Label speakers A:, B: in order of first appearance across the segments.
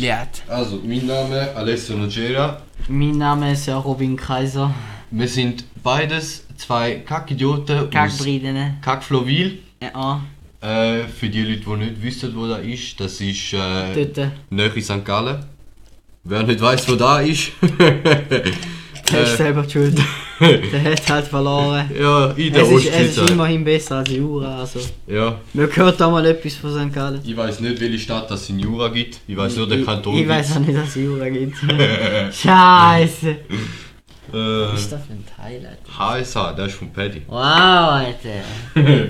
A: Lied.
B: Also, mein Name Alessio Nocera.
A: Mein Name ist ja Robin Kaiser.
B: Wir sind beides zwei Kackidioten aus
A: Kackbriden.
B: Kackflowil.
A: Ja,
B: Äh, für die Leute, die nicht wissen, wo das ist, das ist äh,
A: dort.
B: St. Gallen. Wer nicht weiß, wo da ist,
A: Der ist selber die schuld. Der hat halt verloren.
B: ja, in der
A: Es ist, es ist
B: Ostschweiz.
A: immerhin besser als Jura. Also.
B: Ja,
A: Man hört da mal etwas von St. Gallen.
B: ich weiß nicht, welche Stadt das in Jura gibt. Ich weiß nur den Kanton.
A: Ich, ich weiß auch nicht, dass es Jura gibt. Scheiße.
B: Äh,
A: Was ist das für ein Teil, Alter?
B: HSH, das ist von Paddy.
A: Wow, Alter.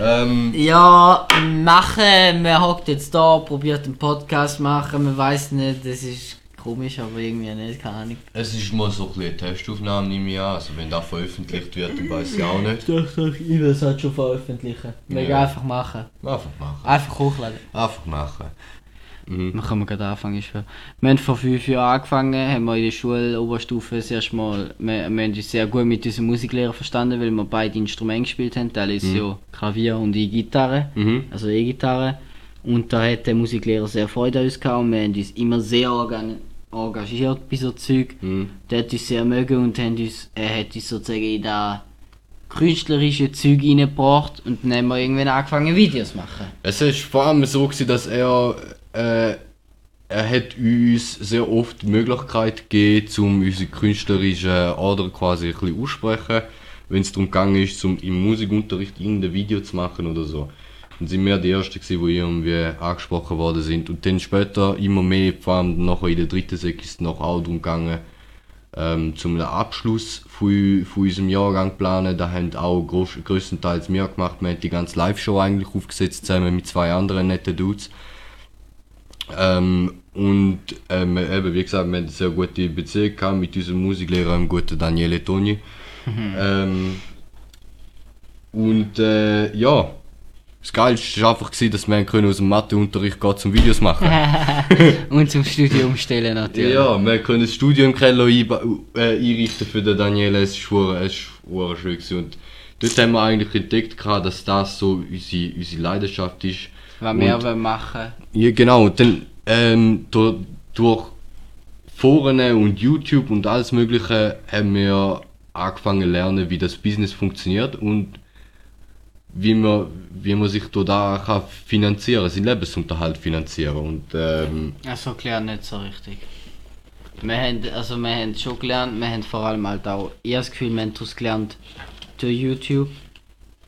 B: Ähm,
A: Ja, machen. Man hockt jetzt da, probiert einen Podcast machen. Man weiß nicht, das ist komisch, aber irgendwie nicht, keine Ahnung.
B: es ist mal so ein bisschen eine Testaufnahme, nehme ich an. Also, wenn das veröffentlicht wird, dann weiß ich auch nicht.
A: Doch, doch, ich will es halt schon veröffentlichen. Wir
B: Ja.
A: gehen einfach machen.
B: Einfach machen.
A: Einfach hochladen.
B: Einfach machen. Mhm.
A: Dann können wir gerade anfangen. Wir haben vor fünf Jahren angefangen, haben wir in der Schule, Oberstufe, das erste Mal, wir, wir haben uns sehr gut mit unserem Musiklehrer verstanden, weil wir beide Instrumente gespielt haben. Der ist ja Klavier und ich Gitarre,
B: Mhm.
A: also E-Gitarre. Und da hat der Musiklehrer sehr Freude an uns gehabt und wir haben uns immer sehr organ engagiert bei so Zeug.
B: Mhm.
A: Der hat uns sehr mögen und haben uns, er hat uns sozusagen in das künstlerische Zeug reingebracht und dann haben wir irgendwann angefangen Videos zu machen.
B: Es ist vor allem so, gewesen, dass er, äh, er hat uns sehr oft die Möglichkeit gegeben, um unsere künstlerischen Ader quasi ein bisschen aussprechen, wenn es darum gegangen ist, um im Musikunterricht irgendein Video zu machen oder so. Dann sind wir die Ersten gewesen, die irgendwie angesprochen worden sind. Und dann später immer mehr, vor allem nachher in der dritten Sek ist es noch auch darum gegangen, ähm, zum Abschluss von, von unserem Jahrgang planen. Da haben auch groß, größtenteils wir gemacht. Wir haben die ganze Live-Show eigentlich aufgesetzt, zusammen mit zwei anderen netten Dudes. Ähm, und ähm, eben, wie gesagt, wir haben eine sehr gute Beziehung gehabt mit unserem Musiklehrer, dem guten Daniele Toni. ähm, und äh, ja, das Geilste war einfach, gewesen, dass wir können aus dem Matheunterricht gehen zum Videos machen
A: Und zum Studio umstellen natürlich.
B: ja, wir können das Studio im Keller äh, einrichten für den Daniele. Es hure schön gewesen. Und dort haben wir eigentlich entdeckt, dass das so unsere, unsere Leidenschaft ist.
A: Was wir
B: Und-
A: wollen machen
B: Ja, genau. Und dann ähm, durch, durch Foren und YouTube und alles Mögliche haben wir angefangen zu lernen, wie das Business funktioniert und wie man, wie man sich da kann finanzieren, seinen Lebensunterhalt finanzieren. Und ähm,
A: Also gelernt nicht so richtig. Wir haben, also wir haben schon gelernt, wir haben vor allem halt auch, ich das Gefühl, wir haben daraus gelernt durch YouTube.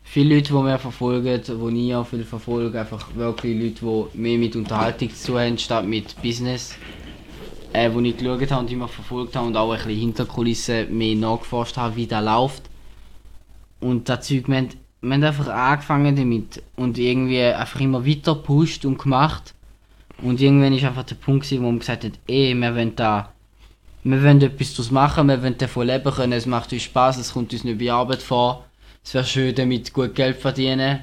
A: Viele Leute, die wir verfolgen, die ich auch viel verfolge, einfach wirklich Leute, die mehr mit Unterhaltung zu tun haben, statt mit Business. Äh, wo ich geschaut habe und immer verfolgt habe und auch ein bisschen Hinterkulissen mehr nachgeforscht habe, wie das läuft. Und das Zeug, wir haben, wir haben einfach angefangen damit und irgendwie einfach immer weiter gepusht und gemacht. Und irgendwann ist einfach der Punkt, gewesen, wo man gesagt hat, ey, wir wollen da, wir wollen etwas daraus machen, wir wollen davon leben können, es macht uns Spaß, es kommt uns nicht bei Arbeit vor. Es wäre schön, damit gut Geld verdienen.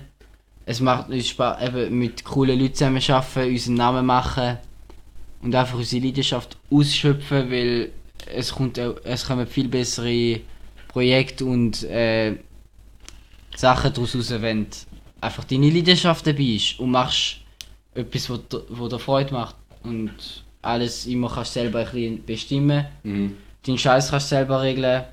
A: Es macht uns Spaß, eben mit coolen Leuten zusammen arbeiten, unseren Namen machen und einfach unsere Leidenschaft ausschöpfen, weil es kommt, es kommen viel bessere Projekte und äh, Sachen daraus raus, wenn du einfach deine Leidenschaft dabei ist und machst etwas, was dir- Freude macht und alles immer kannst du selber ein bisschen bestimmen. Deinen Scheiß kannst du selber regeln.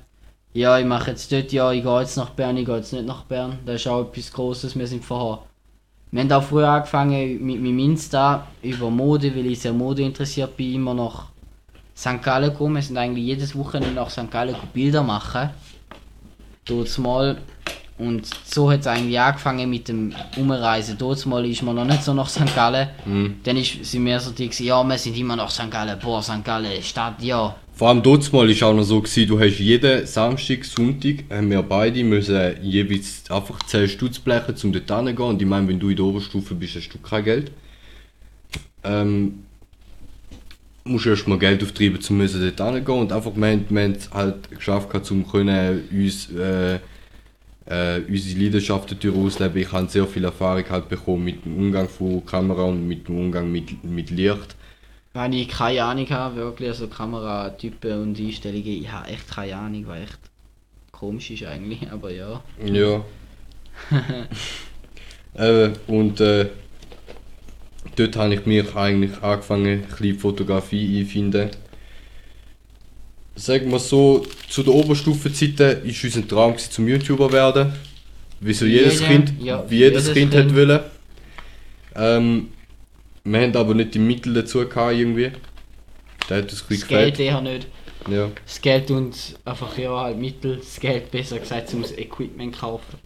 A: Ja, ich mache jetzt dort, ja, ich gehe jetzt nach Bern, ich gehe jetzt nicht nach Bern. Das ist auch etwas Grosses, wir sind vorher. Wir haben auch früher angefangen mit meinem Insta über Mode, weil ich sehr Mode interessiert bin, immer nach St. Gallen gekommen. Wir sind eigentlich jedes Wochenende nach St. Gallen Bilder machen. Dort mal. Und so hat es eigentlich angefangen mit dem Umreisen. Dort mal ist man noch nicht so nach St. Gallen. Dann ist, sind wir so die, gewesen, ja, wir sind immer nach St. Gallen. Boah, St. Gallen, Stadt, ja.
B: Vor allem dort mal ist auch noch so gewesen, du hast jeden Samstag, Sonntag, haben wir beide müssen jeweils einfach 10 Stutz blechen, um dort hinzugehen. Und ich meine, wenn du in der Oberstufe bist, hast du kein Geld. Ähm, musst erst mal Geld auftreiben, um dort hingehen. Und einfach, wir, haben- wir haben es halt geschafft, um können uns, äh, äh, unsere Leidenschaften durch ausleben. Ich habe sehr viel Erfahrung halt bekommen mit dem Umgang von Kamera und mit dem Umgang mit, mit Licht.
A: Wenn ich keine Ahnung habe, wirklich, also Kameratypen und Einstellungen, ich habe echt keine Ahnung, was echt komisch ist eigentlich, aber ja.
B: Ja. äh, und äh, dort habe ich mich eigentlich angefangen, ein bisschen Fotografie einfinden. Sagen wir so, zu der Oberstufenzeit war unser Traum gewesen, zum YouTuber werden. Wie so jedes
A: Jeder,
B: Kind,
A: ja,
B: wie jedes,
A: jedes
B: Kind,
A: Kind.
B: hätte wollen. Ähm, wir haben aber nicht die Mittel dazu gehabt, irgendwie. Da hat uns
A: Das Geld eher nicht.
B: Ja.
A: Das Geld und einfach ja halt Mittel, das Geld besser gesagt zum Equipment kaufen.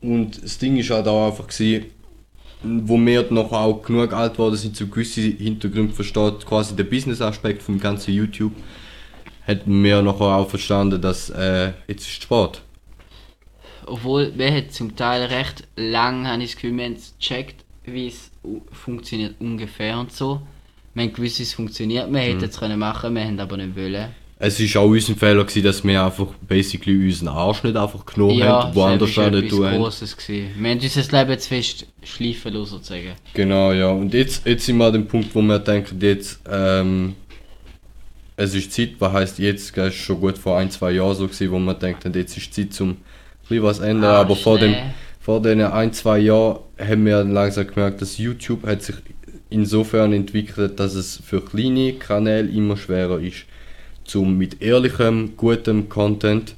B: Und das Ding ist halt auch einfach gewesen, wo wir noch auch genug alt geworden sind, zu gewissen Hintergründen versteht, quasi der Business-Aspekt vom ganzen YouTube, hätten wir nachher auch verstanden, dass äh, jetzt ist Sport.
A: Obwohl, wir hat zum Teil recht lang, habe ich das Gefühl, wir haben es gecheckt, wie es funktioniert ungefähr und so. Wir haben gewusst, wie es funktioniert, wir hätten es können machen, wir haben aber nicht wollen.
B: Es ist auch unser Fehler gewesen, dass wir einfach basically unseren Arsch nicht einfach genommen
A: ja,
B: haben, woanders
A: das war
B: nicht tun haben.
A: Grosses. Gewesen. Wir haben unser Leben zu fest schleifen lassen, sozusagen.
B: Genau, ja. Und jetzt, jetzt sind wir an dem Punkt, wo wir denken, jetzt, ähm, es ist Zeit, was heisst jetzt, das ist schon gut vor ein, zwei Jahren so gewesen, wo wir denken, jetzt ist Zeit zum ein bisschen was ändern,
A: Ah,
B: aber vor dem,
A: schnell.
B: vor den ein, zwei Jahren haben wir langsam gemerkt, dass YouTube hat sich insofern entwickelt, dass es für kleine Kanäle immer schwerer ist, zum mit ehrlichem, gutem Content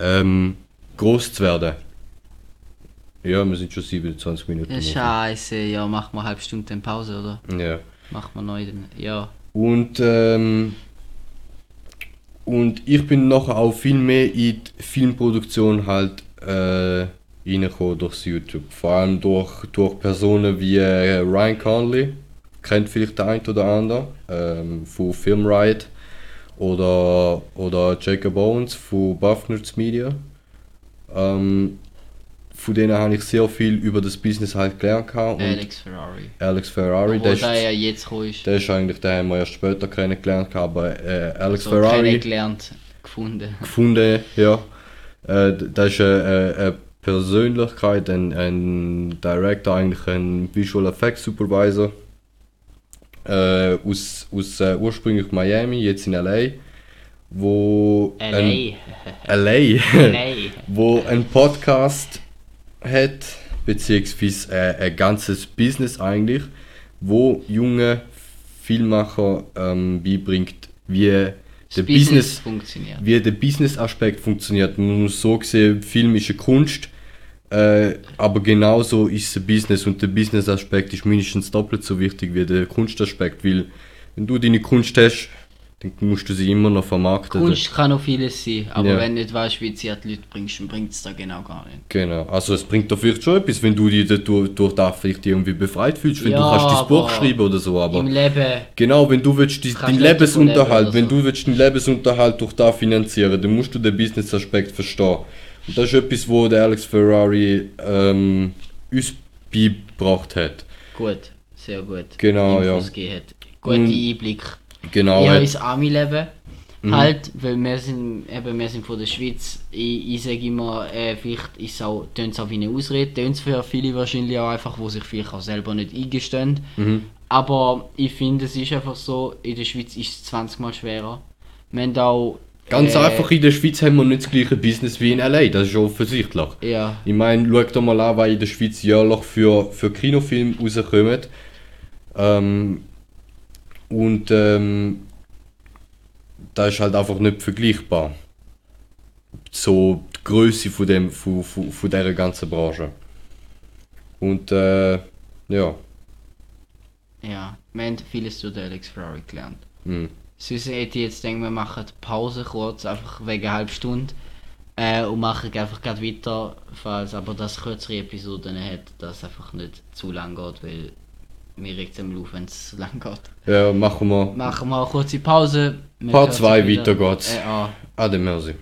B: ähm, groß zu werden. Ja, wir sind schon 27 Minuten.
A: Ja, scheiße, ja, machen wir eine halbe Stunde dann Pause, oder?
B: Ja.
A: Machen wir neu dann. Ja.
B: Und, ähm, und ich bin nachher auch viel mehr in die Filmproduktion halt äh, reingekommen durchs YouTube. Vor allem durch, durch Personen wie äh, Ryan Conley, kennt vielleicht der ein oder andere, ähm, von Film Riot. Oder, oder Jacob Owens von Buff Nerds Media. Ähm, von denen habe ich sehr viel über das Business halt gelernt. Und
A: Alex Ferrari.
B: Alex Ferrari,
A: Obwohl
B: der
A: der
B: ist,
A: ja jetzt ist.
B: der ist eigentlich, den haben wir erst später kennengelernt, aber äh, Alex
A: so
B: Ferrari
A: kennengelernt, gefunden.
B: gefunden, ja. Äh, das ist eine, eine, eine Persönlichkeit, ein, ein Director, eigentlich ein Visual Effects Supervisor. Äh, aus aus äh, ursprünglich Miami, jetzt in LA. Wo Ein,
A: LA.
B: LA.
A: LA.
B: wo ein Podcast hat, beziehungsweise äh, ein ganzes Business eigentlich, wo junge Filmemacher ähm, beibringt, wie der
A: Das
B: Business,
A: funktioniert.
B: wie der Business-Aspekt funktioniert. Man muss so sehen, Film ist eine Kunst, äh, aber genauso ist es ein Business und der Business-Aspekt ist mindestens doppelt so wichtig wie der Kunstaspekt, weil wenn du deine Kunst hast, dann musst du sie immer noch vermarkten.
A: Kunst kann auch vieles sein, aber
B: Ja.
A: wenn du nicht weißt, wie sie die Leute bringst, dann bringt es da genau gar nicht.
B: Genau, also es bringt doch vielleicht schon etwas, wenn du dich dadurch, durch das vielleicht irgendwie befreit fühlst, wenn
A: Ja,
B: du kannst dein Buch schreiben oder so, aber
A: Im Leben,
B: genau, wenn du willst, dein,
A: leben
B: Lebensunterhalt,
A: oder
B: wenn
A: so.
B: du willst deinen Lebensunterhalt durch das finanzieren, dann musst du den Business-Aspekt verstehen. Und das ist etwas, wo der Alex Ferrari ähm, uns beigebracht hat.
A: gut, sehr gut.
B: Genau, ja.
A: Gegeben hat. Gute
B: Und-
A: Einblick.
B: Genau,
A: ja, ins Ami-Leben.
B: Mhm.
A: Halt, weil wir sind, eben, wir sind von der Schweiz. Ich, ich sage immer, äh, vielleicht ist es auch, tönt's auch wie eine Ausrede, tönt für viele wahrscheinlich auch einfach, wo sich vielleicht auch selber nicht eingestehen.
B: Mhm.
A: Aber ich finde, es ist einfach so, in der Schweiz ist es 20 Mal schwerer. Wir haben auch...
B: Ganz
A: äh,
B: einfach, in der Schweiz haben wir nicht das gleiche Business wie in LA, das ist offensichtlich.
A: Ja,
B: Ich meine, schau doch mal an, was in der Schweiz jährlich für, für Kinofilme rauskommen. Ähm, und ähm, das ist halt einfach nicht vergleichbar. So die Größe von, dem, von, von, von dieser ganzen Branche. Und äh, ja.
A: ja. Wir haben vieles zu der Alex Ferrari gelernt.
B: Hm.
A: Sonst hätte ich jetzt gedacht, wir machen Pause kurz, einfach wegen einer halben Stunde. Äh, und machen einfach gerade weiter, falls aber das kürzere Episoden hat, das einfach nicht zu lang geht, weil mir regt es am auf, wenn es zu lang geht.
B: ja, machen wir.
A: Machen wir eine kurze Pause. Wir
B: Part
A: hören
B: zwei,
A: uns wieder.
B: weiter geht's.
A: Äh, ah.
B: Ade, merci.